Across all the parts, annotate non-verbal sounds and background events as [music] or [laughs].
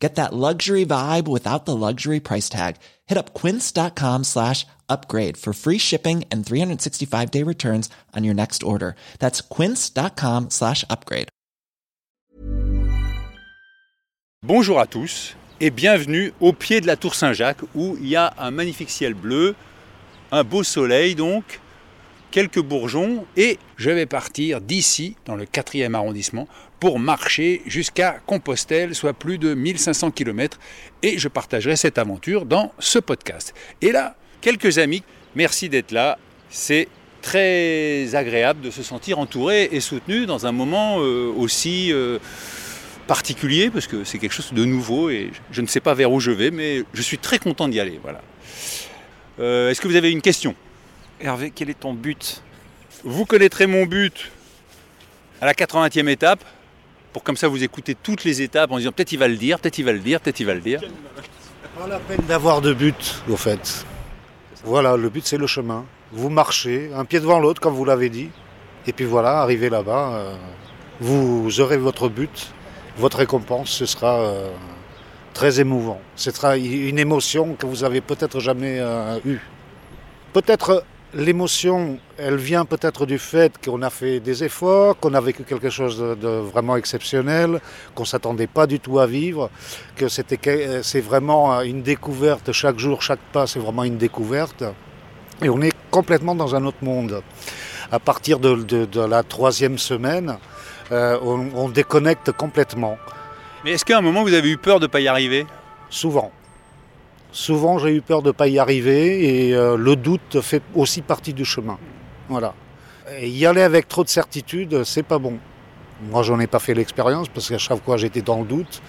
Get that luxury vibe without the luxury price tag. Hit up quince.com slash upgrade for free shipping and 365 day returns on your next order. That's quince.com slash upgrade. Bonjour à tous et bienvenue au pied de la Tour Saint-Jacques où il y a un magnifique ciel bleu, un beau soleil donc, quelques bourgeons et je vais partir d'ici dans le 4e arrondissement pour marcher jusqu'à Compostelle, soit plus de 1500 km et je partagerai cette aventure dans ce podcast. Et là, quelques amis, merci d'être là. C'est très agréable de se sentir entouré et soutenu dans un moment euh, aussi euh, particulier parce que c'est quelque chose de nouveau et je ne sais pas vers où je vais, mais je suis très content d'y aller. Voilà. Euh, Est-ce que vous avez une question? Hervé, quel est ton but? Vous connaîtrez mon but à la 80e étape, pour comme ça vous écoutez toutes les étapes en disant peut-être il va le dire, peut-être il va le dire, peut-être il va le dire. Pas la peine d'avoir de but, au fait. Voilà, le but c'est le chemin. Vous marchez, un pied devant l'autre, comme vous l'avez dit. Et puis voilà, arrivé là-bas, euh, vous aurez votre but, votre récompense, ce sera euh, très émouvant. Ce sera une émotion que vous avez peut-être jamais euh, eue. Peut-être l'émotion, elle vient peut-être du fait qu'on a fait des efforts, qu'on a vécu quelque chose de, de vraiment exceptionnel, qu'on ne s'attendait pas du tout à vivre, que c'était que- c'est vraiment une découverte chaque jour, chaque pas, c'est vraiment une découverte. Et on est complètement dans un autre monde. À partir de, de- de la troisième semaine, euh, on, on déconnecte complètement, Mais est-ce qu'à un moment vous avez eu peur de ne pas y arriver? Souvent. Souvent, j'ai eu peur de ne pas y arriver et euh, le doute fait aussi partie du chemin. Voilà. Y aller avec trop de certitude, c'est pas bon. Moi, j'en ai pas fait l'expérience parce qu'à chaque fois, j'étais dans le doute.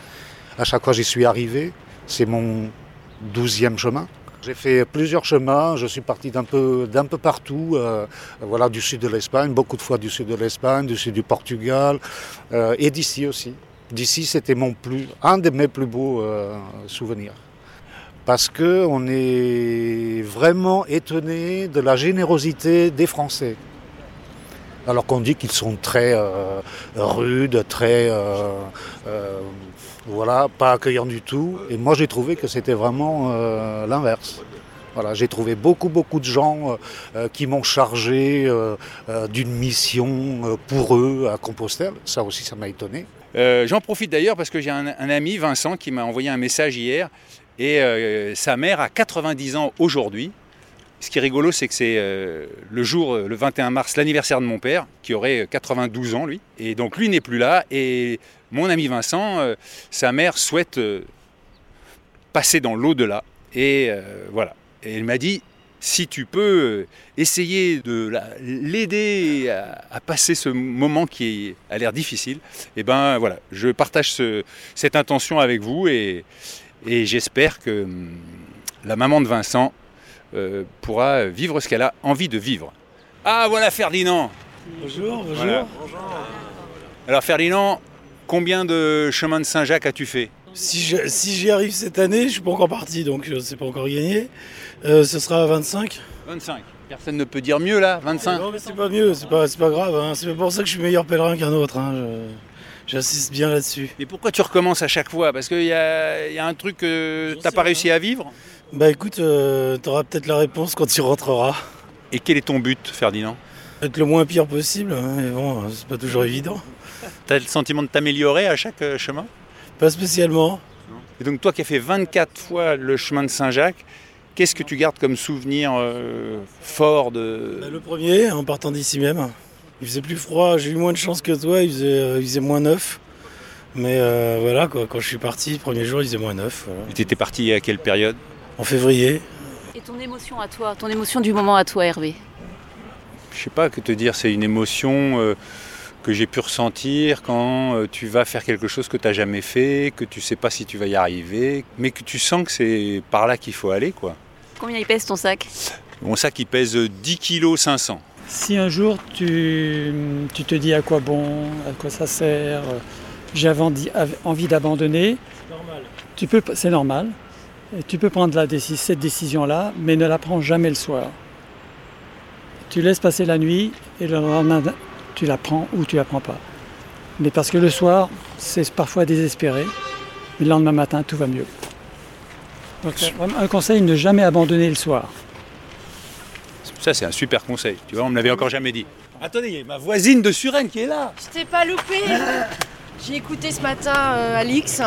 À chaque fois, j'y suis arrivé. C'est mon douzième chemin. J'ai fait plusieurs chemins. Je suis parti d'un peu, partout. euh, voilà, du sud de l'Espagne, beaucoup de fois du sud de l'Espagne, du sud du Portugal euh, et d'ici aussi. D'ici, c'était un de mes plus beaux souvenirs parce que on est vraiment étonné de la générosité des Français. Alors qu'on dit qu'ils sont très euh, rudes, très euh, euh, voilà, pas accueillants du tout. Et moi, j'ai trouvé que c'était vraiment l'inverse. Voilà, j'ai trouvé beaucoup, beaucoup de gens euh, qui m'ont chargé euh, euh, d'une mission euh, pour eux à Compostelle. Ça aussi, ça m'a étonné. Euh, J'en profite d'ailleurs parce que j'ai un, un ami, Vincent, qui m'a envoyé un message hier. Et euh, sa mère a 90 ans aujourd'hui. Ce qui est rigolo, c'est que c'est euh, le jour, euh, le 21 mars, l'anniversaire de mon père, qui aurait 92 ans, lui. Et donc lui n'est plus là. Et mon ami Vincent, euh, sa mère souhaite euh, passer dans l'au-delà. Et euh, voilà. Et elle m'a dit, si tu peux essayer de la- l'aider à, à passer ce moment qui a l'air difficile, et ben voilà, je partage ce- cette intention avec vous et, et j'espère que hum, la maman de Vincent euh, pourra vivre ce qu'elle a envie de vivre. Ah voilà Ferdinand Bonjour, bonjour. Voilà. Alors Ferdinand, combien de chemins de Saint-Jacques as-tu fait? Si je- si j'y arrive cette année, je suis pas encore parti, donc euh, c'est pas encore gagné. Euh, ce sera à 25. 25. Personne ne peut dire mieux là, 25 Non, mais c'est pas mieux, c'est pas, pas grave. hein. C'est pas pour ça que je suis meilleur pèlerin qu'un autre. hein. Je- J'insiste bien là-dessus. Mais pourquoi tu recommences à chaque fois? Parce qu'il y a, il y a un truc que t'as sais pas rien. réussi à vivre? Bah écoute, euh, t'auras peut-être la réponse quand tu rentreras. Et quel est ton but, Ferdinand? Être le moins pire possible, hein, mais bon, euh, c'est pas toujours évident. T'as le sentiment de t'améliorer à chaque chemin? Pas spécialement. Et donc toi qui as fait 24 fois le chemin de Saint-Jacques, qu'est-ce que tu gardes comme souvenir euh, fort de... Bah, le premier, en partant d'ici même. Il faisait plus froid, j'ai eu moins de chance que toi, il faisait, euh, il faisait moins 9. Mais euh, voilà, quoi, quand je suis parti, le premier jour, il faisait moins 9. voilà. Tu étais parti à quelle période? En février. Et ton émotion à toi, ton émotion du moment à toi, Hervé? Je sais pas que te dire, c'est une émotion euh, que j'ai pu ressentir quand euh, tu vas faire quelque chose que tu n'as jamais fait, que tu sais pas si tu vas y arriver, mais que tu sens que c'est par là qu'il faut aller. quoi. Combien il pèse ton sac? Mon sac il pèse 10 kg 500. Si un jour tu, tu te dis à quoi bon, à quoi ça sert, euh, j'avais envie- d'abandonner, tu peux, c'est normal. Et tu peux prendre la déci- cette décision-là, mais ne la prends jamais le soir. Tu laisses passer la nuit et le lendemain, tu la prends ou tu la prends pas. Mais parce que le soir, c'est parfois désespéré, mais le lendemain matin, tout va mieux. Donc, un conseil, ne jamais abandonner le soir. Ça, c'est un super conseil. Tu vois, on me l'avait encore jamais dit. Attendez, il y a ma voisine de Suresnes qui est là. Je t'ai pas loupé [laughs] J'ai écouté ce matin euh, Alix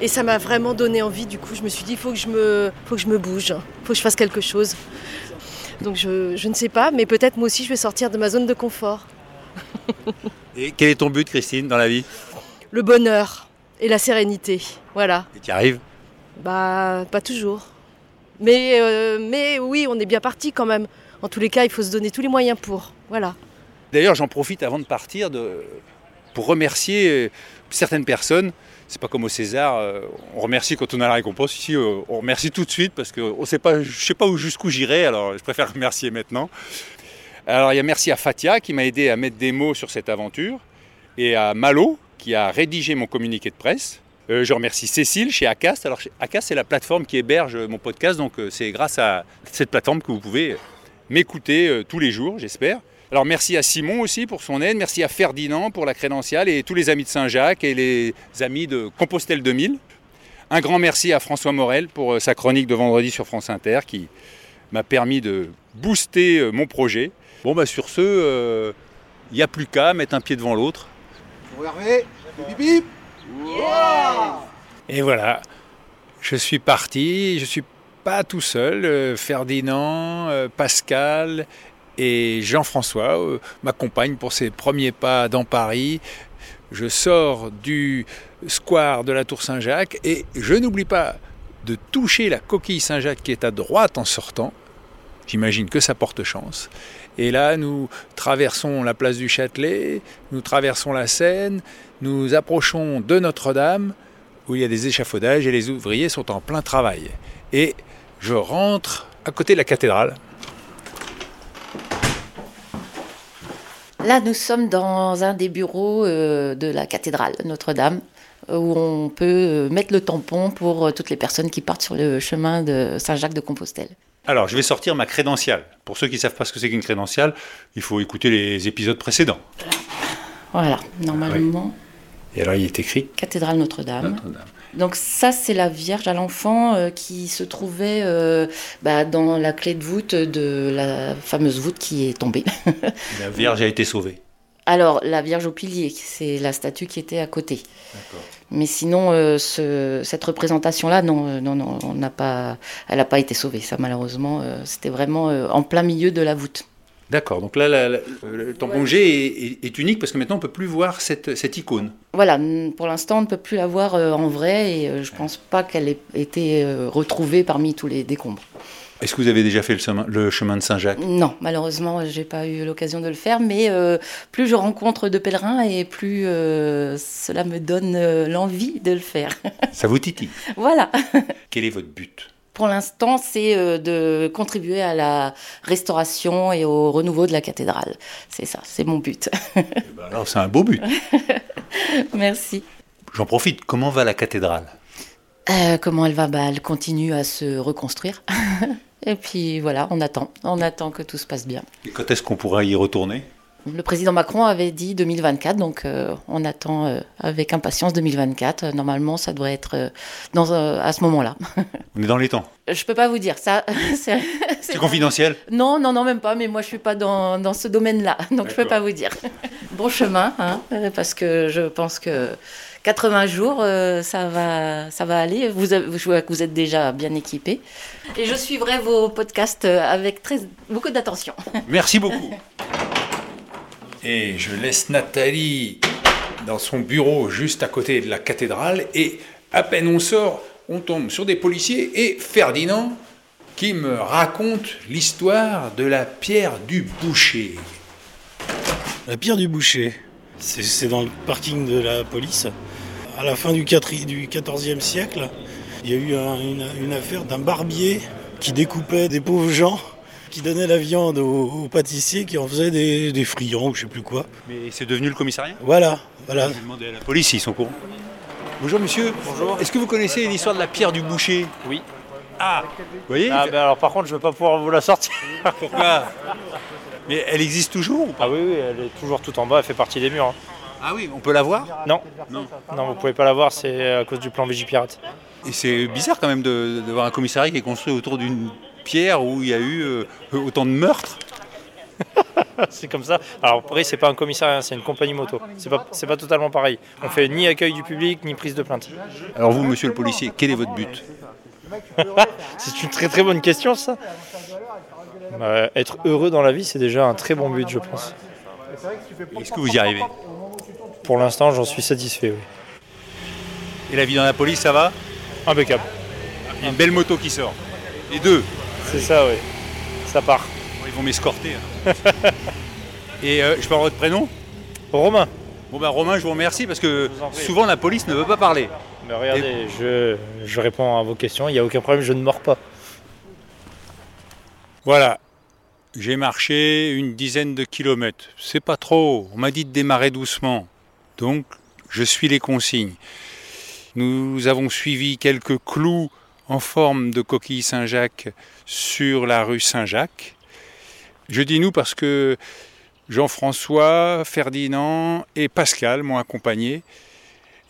et ça m'a vraiment donné envie. Du coup, je me suis dit, il faut que je me, faut que je me bouge, faut que je fasse quelque chose. Donc je, je ne sais pas, mais peut-être moi aussi je vais sortir de ma zone de confort. Et quel est ton but, Christine, dans la vie? Le bonheur et la sérénité, voilà. Et tu y arrives? Bah, pas toujours. Mais, euh, mais oui, on est bien parti quand même. En tous les cas, il faut se donner tous les moyens pour. Voilà. D'ailleurs, j'en profite avant de partir de, pour remercier euh, certaines personnes. C'est pas comme au César, euh, on remercie quand on a la récompense. Ici, on remercie tout de suite parce que on sait pas, je sais pas où- jusqu'où j'irai, alors je préfère remercier maintenant. Alors, il y a merci à Fatia qui m'a aidé à mettre des mots sur cette aventure et à Malo qui a rédigé mon communiqué de presse. Euh, je remercie Cécile chez Acast. Alors, Acast, c'est la plateforme qui héberge mon podcast, donc euh, c'est grâce à cette plateforme que vous pouvez m'écouter euh, tous les jours, j'espère. Alors merci à Simon aussi pour son aide, merci à Ferdinand pour la crédentiale et tous les amis de Saint-Jacques et les amis de Compostelle 2000. Un grand merci à François Morel pour sa chronique de vendredi sur France Inter qui m'a permis de booster mon projet. Bon bah sur ce, il n'y a plus qu'à mettre un pied devant l'autre. Et voilà, je suis parti, je suis pas tout seul, euh, Ferdinand, euh, Pascal et Jean-François euh, m'accompagnent pour ces premiers pas dans Paris. Je sors du square de la Tour Saint-Jacques et je n'oublie pas de toucher la coquille Saint-Jacques qui est à droite en sortant. J'imagine que ça porte chance. Et là, nous traversons la place du Châtelet, nous traversons la Seine, nous approchons de Notre-Dame, où il y a des échafaudages et les ouvriers sont en plein travail. Et je rentre à côté de la cathédrale. Là, nous sommes dans un des bureaux euh, de la cathédrale Notre-Dame, où on peut euh, mettre le tampon pour euh, toutes les personnes qui partent sur le chemin de Saint-Jacques de Compostelle. Alors, je vais sortir ma crédentiale. Pour ceux qui ne savent pas ce que c'est qu'une crédentiale, il faut écouter les épisodes précédents. Voilà, normalement, Et alors, il est écrit cathédrale Notre-Dame. Notre-Dame. Donc ça, c'est la Vierge à l'enfant euh, qui se trouvait euh, bah, dans la clé de voûte de la fameuse voûte qui est tombée. La Vierge a été sauvée. Alors, la Vierge au pilier, c'est la statue qui était à côté. Mais sinon, euh, ce- cette représentation-là, non, euh, non, non, on n'a pas, elle n'a pas été sauvée. Ça, malheureusement, euh, c'était vraiment euh, en plein milieu de la voûte. D'accord, donc là, la- la- le tampon j'ai est, est- est unique parce que maintenant, on ne peut plus voir cette, cette icône. Voilà, pour l'instant, on ne peut plus la voir en vrai et je pense pas qu'elle ait été retrouvée parmi tous les décombres. Est-ce que vous avez déjà fait le chemin, de Saint-Jacques? Non, malheureusement, j'ai pas eu l'occasion de le faire, mais euh, plus je rencontre de pèlerins et plus euh, cela me donne euh, l'envie de le faire. [laughs] Ça vous titille? Voilà. [laughs] Quel est votre but? Pour l'instant, c'est de contribuer à la restauration et au renouveau de la cathédrale. C'est ça, c'est mon but. [laughs] Eh ben Alors, c'est un beau but. Merci. J'en profite, comment va la cathédrale? Comment elle va? Bah, Elle continue à se reconstruire. Et puis voilà, on attend. On attend que tout se passe bien. Et quand est-ce qu'on pourra y retourner? Le président Macron avait dit 2024, donc euh, on attend euh, avec impatience 2024. Euh, Normalement, ça devrait être euh, dans, à ce moment-là. [laughs] On est dans les temps. Je peux pas vous dire ça. [laughs] c'est- confidentiel? Non, non, non, même pas. Mais moi, je suis pas dans, dans ce domaine-là, donc je peux D'accord. pas vous dire. [laughs] Bon chemin, hein, parce que je pense que 80 jours, euh, ça va, ça va aller. Vous, avez- je vois que vous êtes déjà bien équipé, et je suivrai vos podcasts euh, avec très beaucoup d'attention. [laughs] Merci beaucoup. Et je laisse Nathalie dans son bureau juste à côté de la cathédrale et à peine on sort, on tombe sur des policiers et Ferdinand qui me raconte l'histoire de la pierre du boucher. La pierre du boucher, c'est dans le parking de la police. À la fin du, 4 du 14e siècle, il y a eu un- une, une affaire d'un barbier qui découpait des pauvres gens qui donnait la viande aux, aux pâtissiers qui en faisaient des, des friands ou je sais plus quoi. Mais c'est devenu le commissariat? Voilà, voilà. Demander à la police s'ils sont au courant. Bonjour monsieur. Bonjour. Est-ce que vous connaissez l'histoire de la pierre du boucher? Oui. Ah Vous voyez Ah, ben alors par contre, je vais pas pouvoir vous la sortir. [laughs] Pourquoi? Mais elle existe toujours ou pas? Ah oui, oui, elle est toujours tout en bas, elle fait partie des murs. hein. Ah oui, on peut la voir Non, Non. non, vous pouvez pas la voir, c'est à cause du plan Vigipirate. Et c'est bizarre quand même de, de voir un commissariat qui est construit autour d'une pierre où il y a eu euh, autant de meurtres. [laughs] c'est comme ça. Alors après, c'est pas un commissariat, c'est une compagnie moto. C'est pas, c'est pas totalement pareil. On fait ni accueil du public, ni prise de plainte. Alors vous, monsieur le policier, quel est votre but [laughs] C'est une très très bonne question, ça. Bah, être heureux dans la vie, c'est déjà un très bon but, je pense. Est-ce que vous y arrivez Pour l'instant, j'en suis satisfait, oui. Et la vie dans la police, ça va Impeccable. Il y a une belle moto qui sort. Les deux. C'est ça, oui. Ça part. Ils vont m'escorter. hein. [laughs] Et euh, je avoir votre prénom Romain. Bon ben Romain, je vous remercie parce que souvent la police ne veut pas parler. Mais regardez, je, je réponds à vos questions, il n'y a aucun problème, je ne mords pas. Voilà. J'ai marché une dizaine de kilomètres. C'est pas trop. On m'a dit de démarrer doucement. Donc, je suis les consignes. Nous avons suivi quelques clous en forme de coquille Saint-Jacques sur la rue Saint-Jacques. Je dis nous parce que Jean-François, Ferdinand et Pascal m'ont accompagné.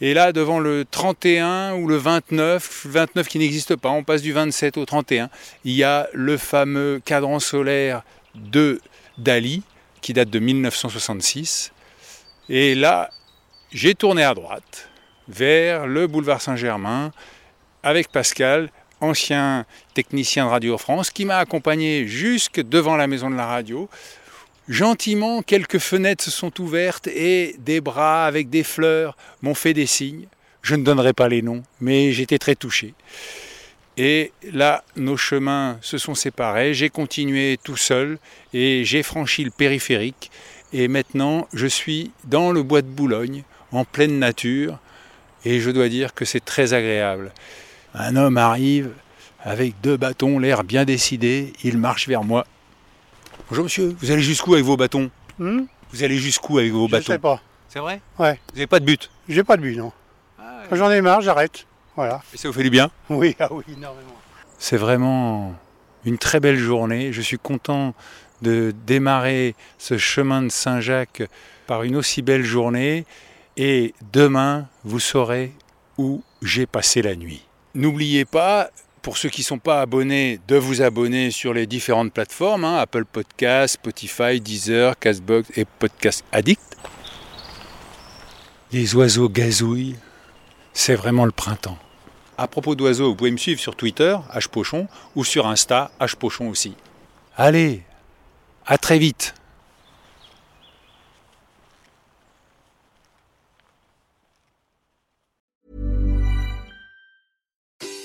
Et là, devant le 31 ou le 29, 29 qui n'existe pas, on passe du 27 au 31, il y a le fameux cadran solaire de Dali, qui date de 1966. Et là, j'ai tourné à droite, vers le boulevard Saint-Germain, avec Pascal, ancien technicien de Radio France, qui m'a accompagné jusque devant la maison de la radio. Gentiment, quelques fenêtres se sont ouvertes et des bras avec des fleurs m'ont fait des signes. Je ne donnerai pas les noms, mais j'étais très touché. Et là, nos chemins se sont séparés. J'ai continué tout seul et j'ai franchi le périphérique. Et maintenant, je suis dans le bois de Boulogne, en pleine nature. Et je dois dire que c'est très agréable. Un homme arrive avec deux bâtons, l'air bien décidé. Il marche vers moi. Bonjour monsieur, vous allez jusqu'où avec vos bâtons? Hmm? Vous allez jusqu'où avec vos Je bâtons? sais pas. C'est vrai? Ouais. Vous n'avez pas de but? J'ai pas de but, non. Quand j'en ai marre, j'arrête. Voilà. Et ça vous fait du bien? Oui, ah oui, énormément. C'est vraiment une très belle journée. Je suis content de démarrer ce chemin de Saint-Jacques par une aussi belle journée. Et demain, vous saurez où j'ai passé la nuit. N'oubliez pas, pour ceux qui ne sont pas abonnés, de vous abonner sur les différentes plateformes, hein, Apple Podcasts, Spotify, Deezer, Castbox et Podcast Addict. Les oiseaux gazouillent, c'est vraiment le printemps. À propos d'oiseaux, vous pouvez me suivre sur Twitter, Pochon, ou sur Insta, Pochon aussi. Allez, à très vite